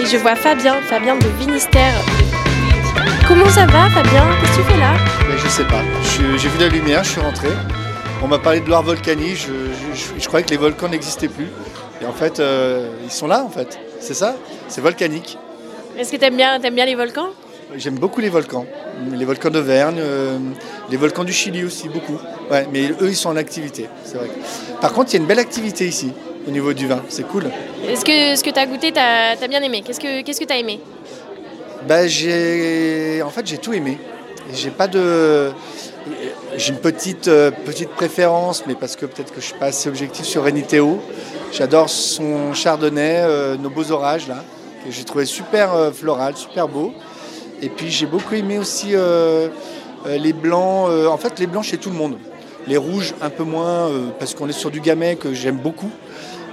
Et je vois Fabien, Fabien de Vinistère. Comment ça va Fabien? Qu'est-ce que tu fais là? Mais je sais pas. J'ai vu la lumière, je suis rentré. On m'a parlé de Loire volcanique. Je, je- je croyais que les volcans n'existaient plus. Et en fait, euh, ils sont là en fait. C'est ça? C'est volcanique. Est-ce que t'aimes bien, t'aimes bien les volcans? J'aime beaucoup les volcans. Les volcans d'Auvergne, euh, les volcans du Chili aussi, beaucoup. Ouais, mais eux, ils sont en activité, c'est vrai. Par contre, il y a une belle activité ici, au niveau du vin. C'est cool. Est-ce que ce que t'as goûté, t'as as bien aimé? Qu'est-ce que qu'est-ce que t'as aimé? Bah, j'ai, en fait, j'ai tout aimé. J'ai pas de, j'ai une petite euh, petite préférence, mais parce que peut-être que je suis pas assez objectif sur Reniteo. J'adore son chardonnay, euh, nos beaux orages là, que j'ai trouvé super euh, floral, super beau. Et puis j'ai beaucoup aimé aussi les blancs. euh, en fait, les blancs chez tout le monde. Les rouges un peu moins euh, parce qu'on est sur du gamay que j'aime beaucoup.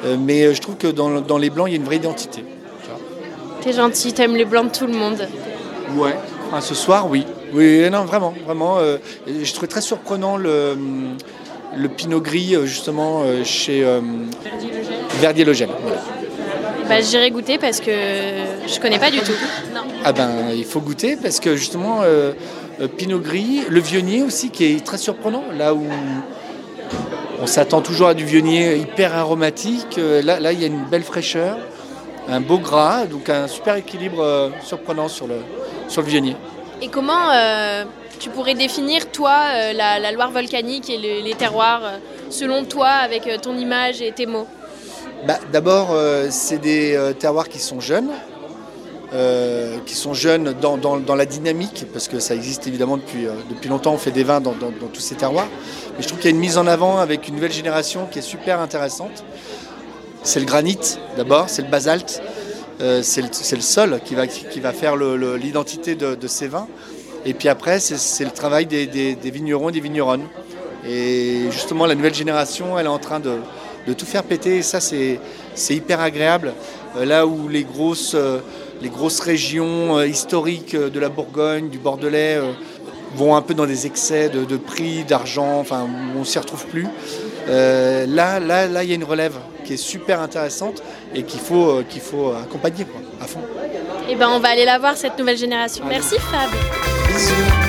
Euh, mais euh, je trouve que dans, dans les blancs, il y a une vraie identité. T'es gentil, t'aimes les blancs de tout le monde. Ouais. Ce soir, oui. Oui, non, vraiment, vraiment. euh, je trouvais très surprenant le, le pinot gris, euh, justement, euh, chez euh, Verdier Logel. Voilà. Bah j'irai goûter parce que je connais pas du tout. Non. Ah ben, il faut goûter parce que justement, euh, euh, pinot gris, le vionnier aussi, qui est très surprenant, là où on s'attend toujours à du vionnier hyper aromatique. euh, là, là, il y a une belle fraîcheur, un beau gras, donc un super équilibre euh, surprenant sur le, sur le vionnier. Et comment euh, tu pourrais définir toi euh, la, la Loire volcanique et le- les terroirs euh, selon toi avec euh, ton image et tes mots? Bah, D'abord, euh, c'est des euh, terroirs qui sont jeunes, euh, qui sont jeunes dans, la dynamique, parce que ça existe évidemment depuis, euh, depuis longtemps, on fait des vins dans, tous ces terroirs. Mais je trouve qu'il y a une mise en avant avec une nouvelle génération qui est super intéressante. C'est le granit d'abord, c'est le basalte, euh, c'est le, sol qui va, faire l'identité de, ces vins. Et puis après, c'est le travail des, des- vignerons et des vigneronnes. Et justement, la nouvelle génération, elle est en train de, de tout faire péter. Et ça, c'est hyper agréable. Là où les grosses, les grosses régions euh, historiques euh, de la Bourgogne, du Bordelais, euh, vont un peu dans des excès de, de prix, d'argent, enfin, on ne s'y retrouve plus. Euh, là, là, là, il y a une relève qui est super intéressante et qu'il faut, euh, qu'il faut accompagner quoi, à fond. Eh ben on va aller la voir cette nouvelle génération. Merci Fab. Bisous.